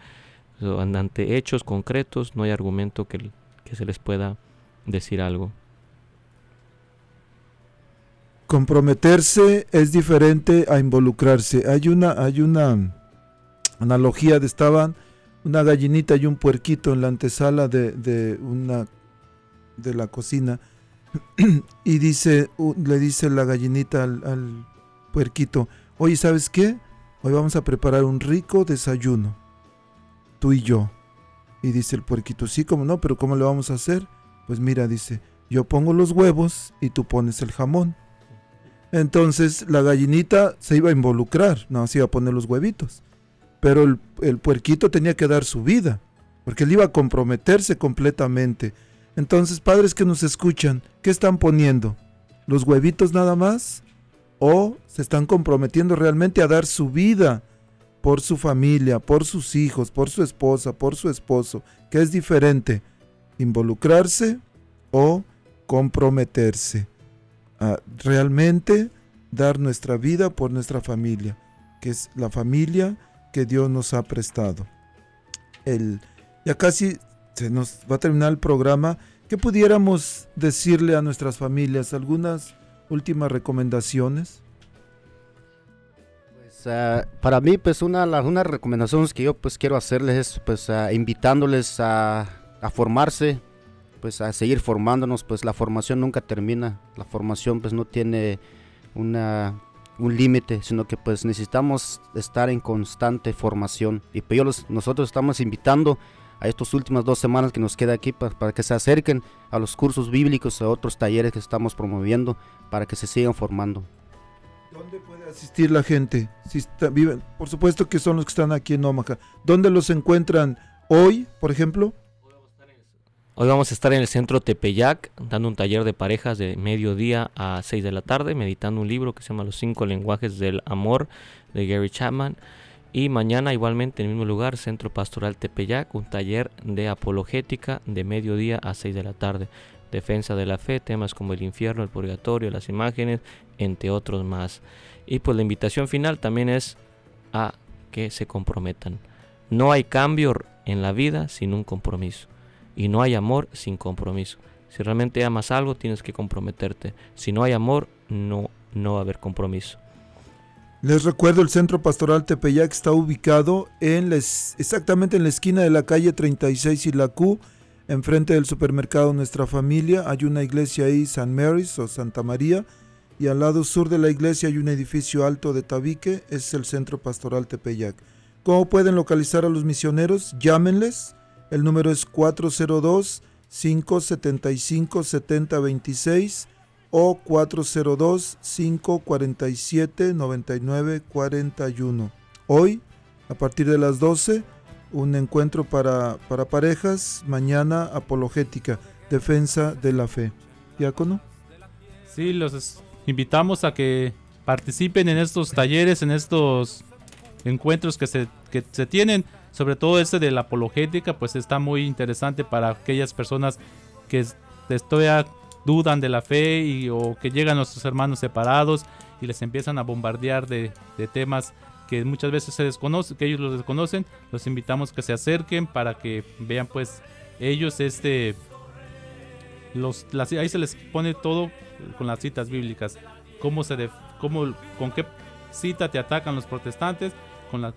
Ante hechos concretos no hay argumento que, que se les pueda decir algo. Comprometerse es diferente a involucrarse. Hay una, hay una analogía de estaban una gallinita y un puerquito en la antesala de, de una de la cocina y dice le dice la gallinita al, al puerquito, oye, ¿sabes qué? Hoy vamos a preparar un rico desayuno, tú y yo. Y dice el puerquito, sí, como no, pero ¿cómo lo vamos a hacer? Pues mira, dice, yo pongo los huevos y tú pones el jamón. Entonces la gallinita se iba a involucrar, no se iba a poner los huevitos. Pero el, puerquito tenía que dar su vida, porque él iba a comprometerse completamente. Entonces, padres que nos escuchan, ¿qué están poniendo? ¿Los huevitos nada más? ¿O se están comprometiendo realmente a dar su vida por su familia, por sus hijos, por su esposa, por su esposo? ¿Qué es diferente? ¿Involucrarse o comprometerse? a realmente dar nuestra vida por nuestra familia, que es la familia que Dios nos ha prestado. El, ya casi se nos va a terminar el programa. ¿Qué pudiéramos decirle a nuestras familias? ¿Algunas últimas recomendaciones? Pues, ah, para mí, pues una, las recomendaciones que yo pues quiero hacerles es pues ah, invitándoles a, a formarse, pues a seguir formándonos, pues la formación nunca termina, la formación pues no tiene una, un límite, sino que pues necesitamos estar en constante formación y pues nosotros estamos invitando a estas últimas dos semanas que nos queda aquí pa- para que se acerquen a los cursos bíblicos, a otros talleres que estamos promoviendo, para que se sigan formando. ¿Dónde puede asistir la gente? Si viven, por supuesto que son los que están aquí en Omaha. ¿Dónde los encuentran hoy, por ejemplo? Hoy vamos a estar en el centro Tepeyac dando un taller de parejas de mediodía a 6 de la tarde, meditando un libro que se llama Los cinco lenguajes del amor de Gary Chapman. Y mañana igualmente en el mismo lugar, Centro Pastoral Tepeyac, un taller de apologética de mediodía a 6 de la tarde. Defensa de la fe, temas como el infierno, el purgatorio, las imágenes, entre otros más. Y pues la invitación final también es a que se comprometan. No hay cambio en la vida sin un compromiso. Y no hay amor sin compromiso. Si realmente amas algo, tienes que comprometerte. Si no hay amor, no, no va a haber compromiso. Les recuerdo, el Centro Pastoral Tepeyac está ubicado en exactamente en la esquina de la calle 36 y la Q, enfrente del supermercado Nuestra Familia. Hay una iglesia ahí, San Mary's o Santa María, y al lado sur de la iglesia hay un edificio alto de tabique, es el Centro Pastoral Tepeyac. ¿Cómo pueden localizar a los misioneros? Llámenles. El número es 402-575-7026 o 402-547-9941. Hoy, a partir de las 12, un encuentro para, para parejas, mañana apologética, defensa de la fe. Diácono. Sí, los invitamos a que participen en estos talleres, en estos encuentros que se, que se tienen. Sobre todo este de la apologética, pues está muy interesante para aquellas personas que todavía dudan de la fe y, o que llegan nuestros hermanos separados y les empiezan a bombardear de, temas que muchas veces se desconocen, que ellos los desconocen. Los invitamos que se acerquen para que vean pues ellos este los, ahí se les pone todo con las citas bíblicas. Cómo se cómo, con qué cita te atacan los protestantes,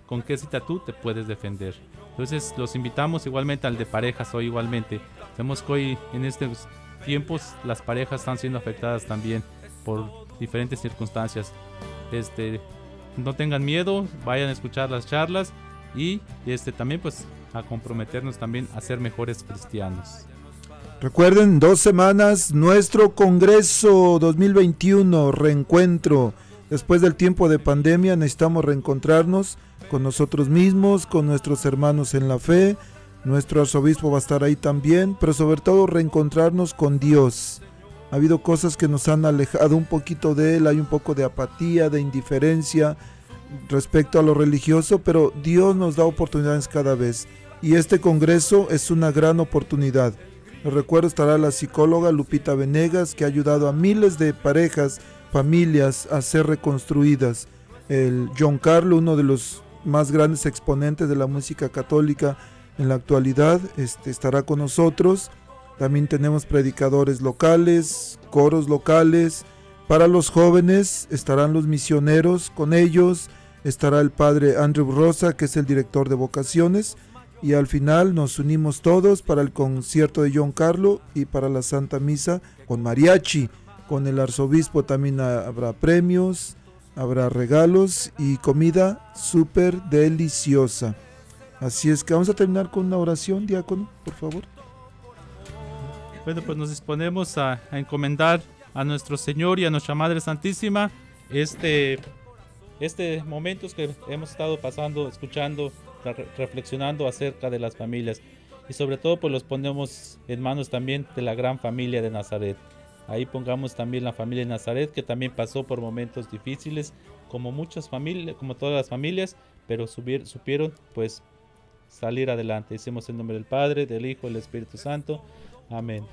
con, qué cita tú te puedes defender. Entonces los invitamos igualmente al de parejas hoy igualmente. Sabemos que hoy en estos tiempos las parejas están siendo afectadas también por diferentes circunstancias. Este, no tengan miedo, vayan a escuchar las charlas y este también pues a comprometernos también a ser mejores cristianos. Recuerden, dos semanas, nuestro Congreso 2021, reencuentro. Después del tiempo de pandemia necesitamos reencontrarnos con nosotros mismos, con nuestros hermanos en la fe. Nuestro arzobispo va a estar ahí también, pero sobre todo reencontrarnos con Dios. Ha habido cosas que nos han alejado un poquito de Él, hay un poco de apatía, de indiferencia respecto a lo religioso, pero Dios nos da oportunidades cada vez. Y este Congreso es una gran oportunidad. Les recuerdo estará la psicóloga Lupita Venegas, que ha ayudado a miles de parejas, familias a ser reconstruidas. El John Carlo, uno de los más grandes exponentes de la música católica en la actualidad, este, estará con nosotros. También tenemos predicadores locales, coros locales. Para los jóvenes estarán los misioneros con ellos. Estará el padre Andrew Rosa, que es el director de vocaciones y al final nos unimos todos para el concierto de John Carlo y para la Santa Misa con mariachi. Con el arzobispo también ha- habrá premios, habrá regalos y comida súper deliciosa. Así es que vamos a terminar con una oración, diácono, por favor. Bueno, pues nos disponemos a, encomendar a nuestro Señor y a nuestra Madre Santísima este, este momentos que hemos estado pasando, escuchando, re- reflexionando acerca de las familias. Y sobre todo, pues los ponemos en manos también de la gran familia de Nazaret. Ahí pongamos también la familia de Nazaret, que también pasó por momentos difíciles, como muchas familias, como todas las familias, pero subir, supieron pues salir adelante. Hicimos en nombre del Padre, del Hijo del Espíritu Santo. Amén.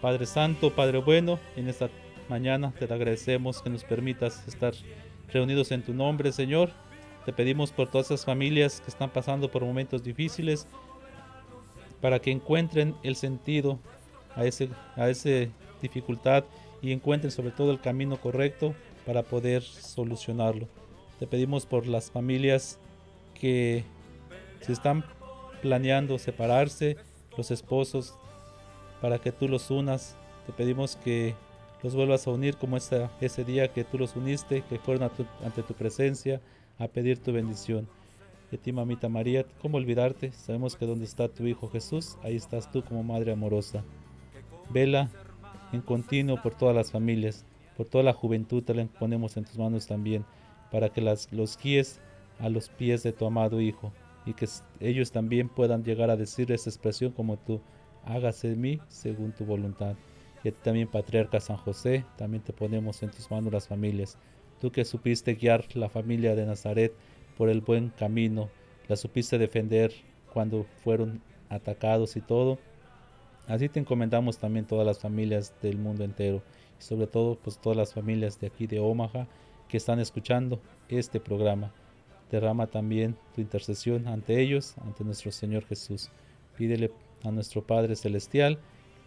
Padre Santo, Padre bueno, en esta mañana te agradecemos que nos permitas estar reunidos en tu nombre, Señor. Te pedimos por todas esas familias que están pasando por momentos difíciles, para que encuentren el sentido a ese a esa dificultad y encuentren sobre todo el camino correcto para poder solucionarlo. Te pedimos por las familias que se están planeando separarse, los esposos, para que tú los unas. Te pedimos que los vuelvas a unir como esa, ese día que tú los uniste, que fueron ante tu presencia a pedir tu bendición. A ti, mamita María, ¿cómo olvidarte? Sabemos que donde está tu Hijo Jesús, ahí estás tú como Madre amorosa. Vela en continuo por todas las familias, por toda la juventud, te la ponemos en tus manos también, para que las, los guíes a los pies de tu amado Hijo y que ellos también puedan llegar a decir esa expresión como tú, hágase en mí según tu voluntad. Y también, Patriarca San José, también te ponemos en tus manos las familias. Tú que supiste guiar la familia de Nazaret por el buen camino, la supiste defender cuando fueron atacados y todo. Así te encomendamos también todas las familias del mundo entero y sobre todo pues todas las familias de aquí de Omaha que están escuchando este programa. Derrama también tu intercesión ante ellos, ante nuestro Señor Jesús. Pídele a nuestro Padre Celestial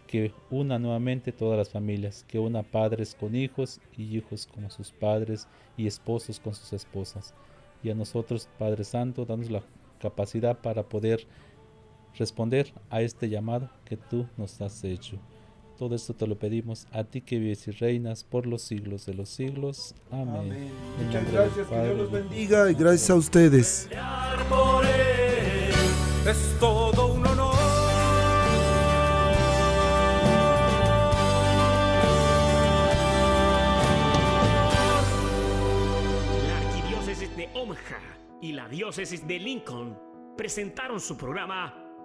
que una nuevamente todas las familias, que una padres con hijos y hijos con sus padres y esposos con sus esposas. Y a nosotros, Padre Santo, danos la capacidad para poder responder a este llamado que tú nos has hecho. Todo esto te lo pedimos a ti que vives y reinas por los siglos de los siglos. Amén. Muchas gracias, que Dios los bendiga y gracias a ustedes. es todo un honor. La arquidiócesis de Omaha y la diócesis de Lincoln presentaron su programa